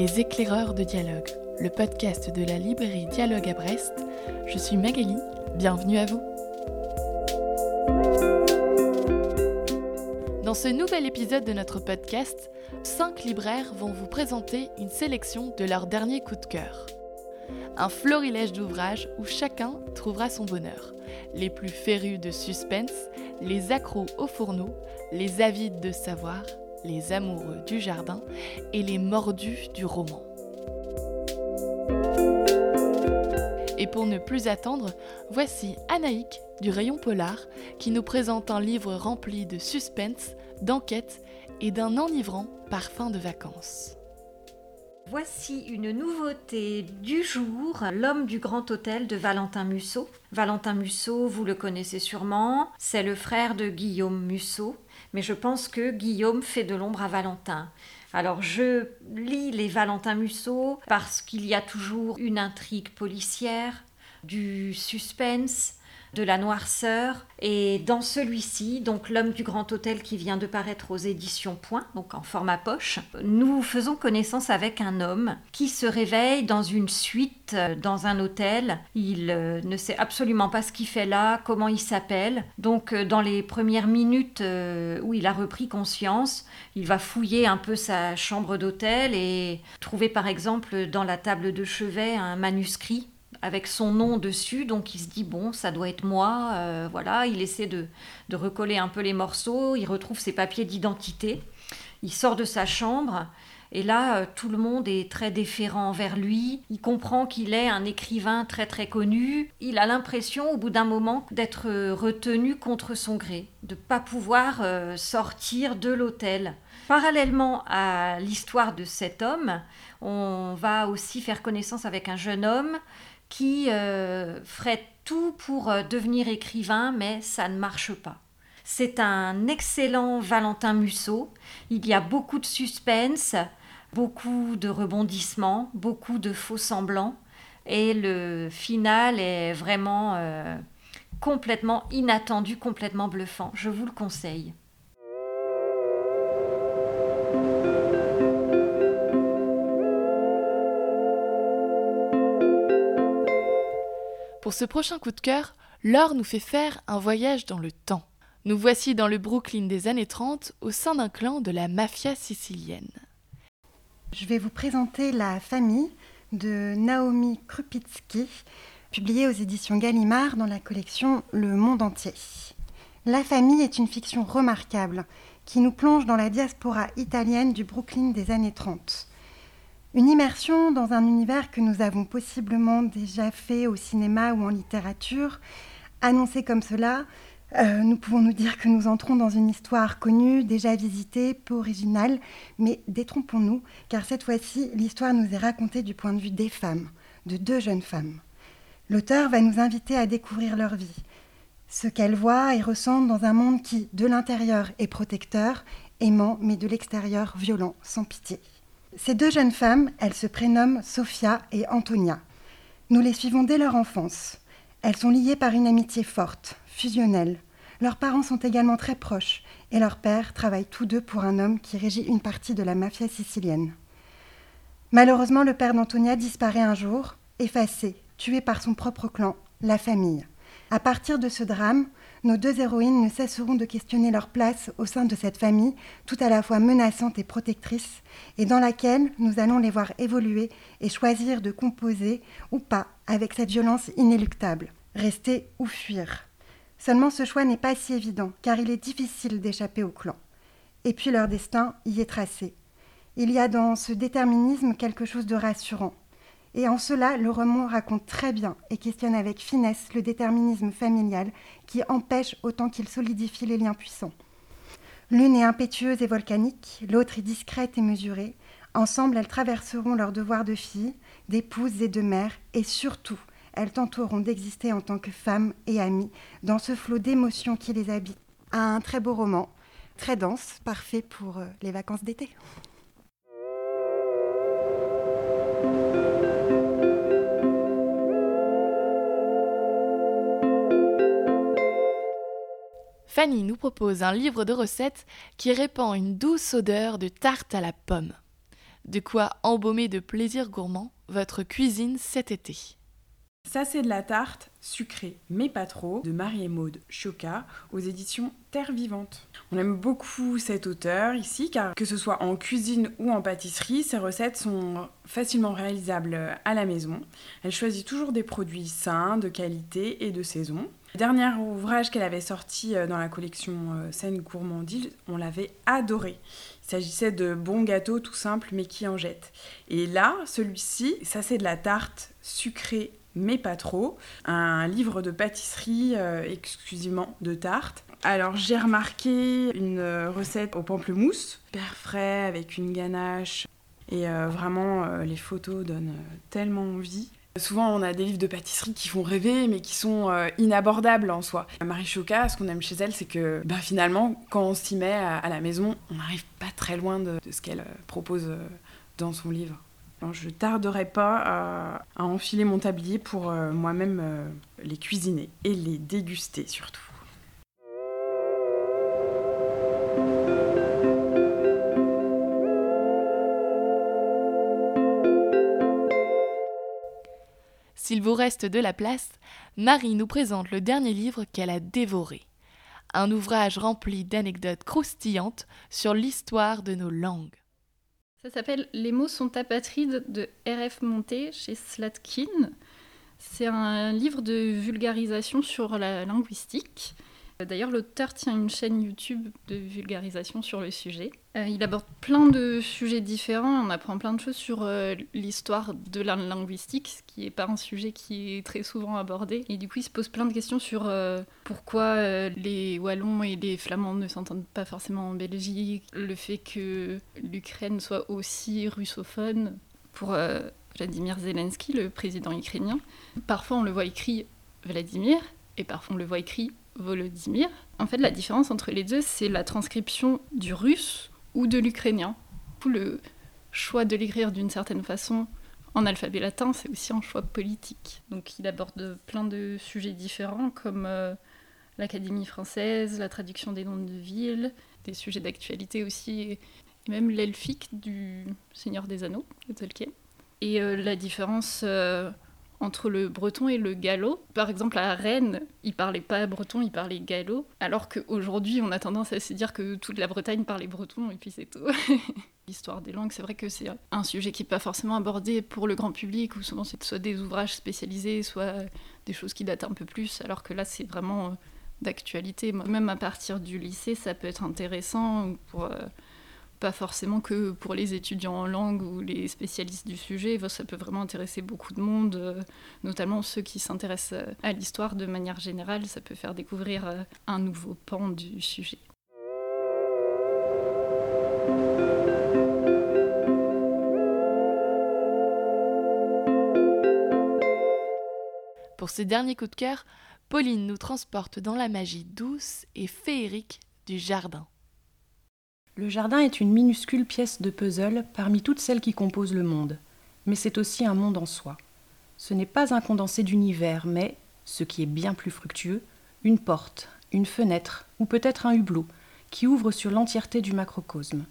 Les éclaireurs de dialogue, le podcast de la librairie Dialogue à Brest. Je suis Magali, bienvenue à vous. Dans ce nouvel épisode de notre podcast, cinq libraires vont vous présenter une sélection de leurs derniers coups de cœur. Un florilège d'ouvrages où chacun trouvera son bonheur. Les plus férus de suspense, les accros au fourneau, les avides de savoir, les amoureux du jardin et les mordus du roman. Et pour ne plus attendre, voici Anaïk du rayon polar qui nous présente un livre rempli de suspense, d'enquête et d'un enivrant parfum de vacances. Voici une nouveauté du jour, L'homme du grand hôtel de Valentin Musso. Valentin Musso, vous le connaissez sûrement, c'est le frère de Guillaume Musso, mais je pense que Guillaume fait de l'ombre à Valentin. Alors je lis les Valentin Musso parce qu'il y a toujours une intrigue policière, du suspense, de la noirceur. Et dans celui-ci, donc L'homme du grand hôtel qui vient de paraître aux éditions Point, donc en format poche, nous faisons connaissance avec un homme qui se réveille dans une suite euh, dans un hôtel. Il euh, ne sait absolument pas ce qu'il fait là, comment il s'appelle. Donc euh, dans les premières minutes où il a repris conscience, il va fouiller un peu sa chambre d'hôtel et trouver par exemple dans la table de chevet un manuscrit avec son nom dessus, donc il se dit bon, ça doit être moi, euh, voilà, il essaie de, de, recoller un peu les morceaux, il retrouve ses papiers d'identité, il sort de sa chambre, et là, euh, tout le monde est très déférent envers lui, il comprend qu'il est un écrivain très très connu, il a l'impression au bout d'un moment d'être euh, retenu contre son gré, de ne pas pouvoir sortir de l'hôtel. Parallèlement à l'histoire de cet homme, on va aussi faire connaissance avec un jeune homme qui euh, ferait tout pour euh, devenir écrivain, mais ça ne marche pas. C'est un excellent Valentin Musso. Il y a beaucoup de suspense, beaucoup de rebondissements, beaucoup de faux semblants. Et le final est vraiment euh, complètement inattendu, complètement bluffant. Je vous le conseille. Pour ce prochain coup de cœur, Laure nous fait faire un voyage dans le temps. Nous voici dans le Brooklyn des années 30 au sein d'un clan de la mafia sicilienne. Je vais vous présenter La famille de Naomi Krupitsky, publiée aux éditions Gallimard dans la collection Le Monde entier. La famille est une fiction remarquable qui nous plonge dans la diaspora italienne du Brooklyn des années 30. Une immersion dans un univers que nous avons possiblement déjà fait au cinéma ou en littérature. Annoncé comme cela, euh, nous pouvons nous dire que nous entrons dans une histoire connue, déjà visitée, peu originale, mais détrompons-nous, car cette fois-ci, l'histoire nous est racontée du point de vue des femmes, de deux jeunes femmes. L'auteur va nous inviter à découvrir leur vie, ce qu'elles voient et ressentent dans un monde qui, de l'intérieur, est protecteur, aimant, mais de l'extérieur, violent, sans pitié. Ces deux jeunes femmes, elles se prénomment Sophia et Antonia. Nous les suivons dès leur enfance. Elles sont liées par une amitié forte, fusionnelle. Leurs parents sont également très proches et leurs pères travaillent tous deux pour un homme qui régit une partie de la mafia sicilienne. Malheureusement, le père d'Antonia disparaît un jour, effacé, tué par son propre clan, la famille. À partir de ce drame, nos deux héroïnes ne cesseront de questionner leur place au sein de cette famille, tout à la fois menaçante et protectrice, et dans laquelle nous allons les voir évoluer et choisir de composer ou pas avec cette violence inéluctable, rester ou fuir. Seulement ce choix n'est pas si évident, car il est difficile d'échapper au clan. Et puis leur destin y est tracé. Il y a dans ce déterminisme quelque chose de rassurant, et en cela, le roman raconte très bien et questionne avec finesse le déterminisme familial qui empêche autant qu'il solidifie les liens puissants. L'une est impétueuse et volcanique, l'autre est discrète et mesurée. Ensemble, elles traverseront leurs devoirs de fille, d'épouse et de mère, et surtout, elles tenteront d'exister en tant que femmes et amies dans ce flot d'émotions qui les habite. Un très beau roman, très dense, parfait pour euh, les vacances d'été. Fanny nous propose un livre de recettes qui répand une douce odeur de tarte à la pomme. De quoi embaumer de plaisir gourmand votre cuisine cet été. Ça, c'est de la tarte sucrée, mais pas trop, de Marie-Maude Choca aux éditions Terre Vivante. On aime beaucoup cet auteur ici, car que ce soit en cuisine ou en pâtisserie, ses recettes sont facilement réalisables à la maison. Elle choisit toujours des produits sains, de qualité et de saison. Dernier ouvrage qu'elle avait sorti euh, dans la collection euh, Scène Gourmandise, on l'avait adoré. Il s'agissait de bons gâteaux tout simples mais qui en jettent. Et là, celui-ci, ça c'est de la tarte sucrée mais pas trop. Un livre de pâtisserie euh, exclusivement de tarte. Alors j'ai remarqué une recette au pamplemousse, super frais avec une ganache. Et vraiment, les photos donnent tellement envie. Souvent, on a des livres de pâtisserie qui font rêver, mais qui sont euh, inabordables en soi. Marie Choca, ce qu'on aime chez elle, c'est que bah, finalement, quand on s'y met à, la maison, on n'arrive pas très loin de, ce qu'elle euh, propose euh, dans son livre. Je ne tarderai pas à, à, enfiler mon tablier pour moi-même les cuisiner et les déguster surtout. S'il vous reste de la place, Marie nous présente le dernier livre qu'elle a dévoré. Un ouvrage rempli d'anecdotes croustillantes sur l'histoire de nos langues. Ça s'appelle Les mots sont apatrides de R.F. Monté chez Slatkin. C'est un livre de vulgarisation sur la linguistique. D'ailleurs, l'auteur tient une chaîne YouTube de vulgarisation sur le sujet. Euh, il aborde plein de sujets différents, on apprend plein de choses sur euh, l'histoire de la linguistique, ce qui n'est pas un sujet qui est très souvent abordé. Et du coup, il se pose plein de questions sur euh, pourquoi les Wallons et les Flamands ne s'entendent pas forcément en Belgique, le fait que l'Ukraine soit aussi russophone pour Vladimir Zelensky, le président ukrainien. Parfois, on le voit écrit Vladimir, et parfois on le voit écrit Volodymyr. En fait, la différence entre les deux, c'est la transcription du russe ou de l'ukrainien. Le choix de l'écrire d'une certaine façon en alphabet latin, c'est aussi un choix politique. Donc il aborde plein de sujets différents comme euh, l'Académie française, la traduction des noms de villes, des sujets d'actualité aussi, et même l'elfique du Seigneur des Anneaux de Tolkien. Et euh, la différence euh, entre le breton et le gallo. Par exemple, à Rennes, ils parlaient pas breton, ils parlaient gallo, alors qu'aujourd'hui, on a tendance à se dire que toute la Bretagne parlait breton et puis c'est tout. L'histoire des langues, c'est vrai que c'est un sujet qui n'est pas forcément abordé pour le grand public, ou souvent c'est soit des ouvrages spécialisés, soit des choses qui datent un peu plus, alors que là, c'est vraiment euh, d'actualité. Même à partir du lycée, ça peut être intéressant pour euh, pas forcément que pour les étudiants en langue ou les spécialistes du sujet, ça peut vraiment intéresser beaucoup de monde, euh, notamment ceux qui s'intéressent euh, à l'histoire de manière générale, ça peut faire découvrir euh, un nouveau pan du sujet. Pour ces derniers coups de cœur, Pauline nous transporte dans la magie douce et féerique du jardin. Le jardin est une minuscule pièce de puzzle parmi toutes celles qui composent le monde, mais c'est aussi un monde en soi. Ce n'est pas un condensé d'univers, mais, ce qui est bien plus fructueux, une porte, une fenêtre, ou peut-être un hublot, qui ouvre sur l'entièreté du macrocosme.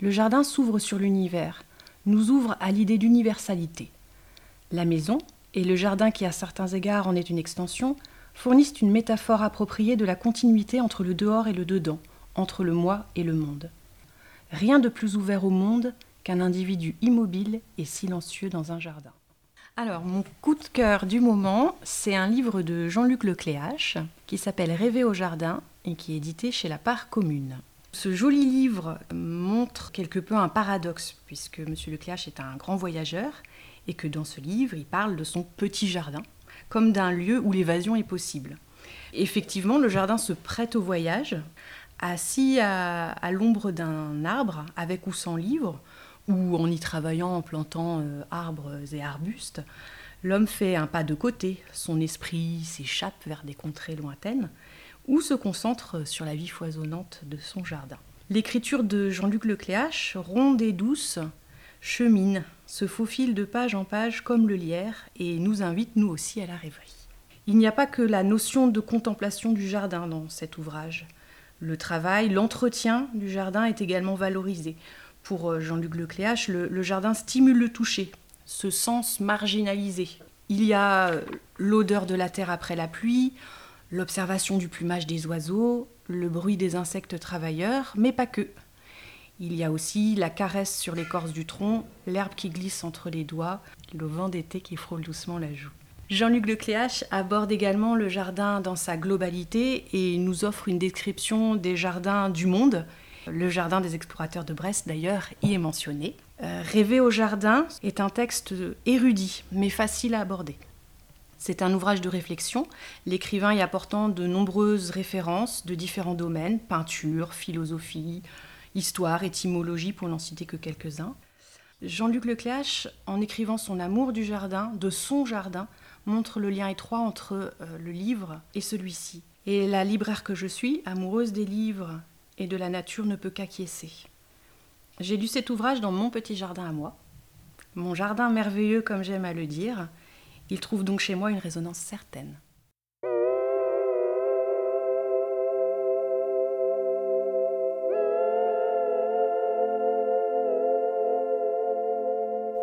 Le jardin s'ouvre sur l'univers, nous ouvre à l'idée d'universalité. La maison, et le jardin qui à certains égards en est une extension, fournissent une métaphore appropriée de la continuité entre le dehors et le dedans, entre le moi et le monde. Rien de plus ouvert au monde qu'un individu immobile et silencieux dans un jardin. Alors, mon coup de cœur du moment, c'est un livre de Jean-Luc Lecléache qui s'appelle Rêver au jardin et qui est édité chez la Part Commune. Ce joli livre montre quelque peu un paradoxe, puisque M. Lecléache est un grand voyageur et que dans ce livre, il parle de son petit jardin, comme d'un lieu où l'évasion est possible. Effectivement, le jardin se prête au voyage, assis à, l'ombre d'un arbre, avec ou sans livre, ou en y travaillant en plantant euh, arbres et arbustes, l'homme fait un pas de côté, son esprit s'échappe vers des contrées lointaines, ou se concentre sur la vie foisonnante de son jardin. L'écriture de Jean-Luc Lecléache, ronde et douce, chemine, se faufile de page en page comme le lierre et nous invite nous aussi à la rêverie. Il n'y a pas que la notion de contemplation du jardin dans cet ouvrage. Le travail, l'entretien du jardin est également valorisé. Pour euh, Jean-Luc Lecléache, le, le jardin stimule le toucher, ce sens marginalisé. Il y a euh, l'odeur de la terre après la pluie, l'observation du plumage des oiseaux, le bruit des insectes travailleurs, mais pas que. Il y a aussi la caresse sur l'écorce du tronc, l'herbe qui glisse entre les doigts, le vent d'été qui frôle doucement la joue. Jean-Luc Lecléache aborde également le jardin dans sa globalité et nous offre une description des jardins du monde. Le jardin des explorateurs de Brest, d'ailleurs, y est mentionné. Euh, Rêver au jardin est un texte érudit, mais facile à aborder. C'est un ouvrage de réflexion, l'écrivain y apportant de nombreuses références de différents domaines, peinture, philosophie, histoire, étymologie, pour n'en citer que quelques-uns. Jean-Luc Lecléache, en écrivant son amour du jardin, de son jardin, montre le lien étroit entre euh, le livre et celui-ci. Et la libraire que je suis, amoureuse des livres et de la nature, ne peut qu'acquiescer. J'ai lu cet ouvrage dans mon petit jardin à moi, mon jardin merveilleux comme j'aime à le dire. Il trouve donc chez moi une résonance certaine.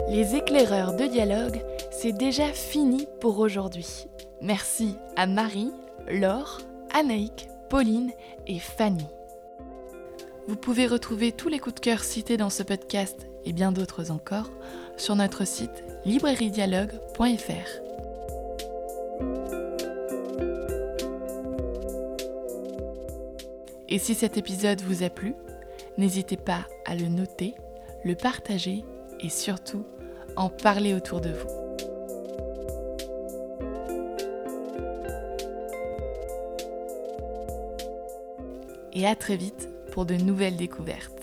Les éclaireurs de dialogue, c'est déjà fini pour aujourd'hui. Merci à Marie, Laure, Anaïk, Pauline et Fanny. Vous pouvez retrouver tous les coups de cœur cités dans ce podcast et bien d'autres encore sur notre site librairiedialogue.fr. Et si cet épisode vous a plu, n'hésitez pas à le noter, le partager et surtout en parler autour de vous. Et à très vite pour de nouvelles découvertes.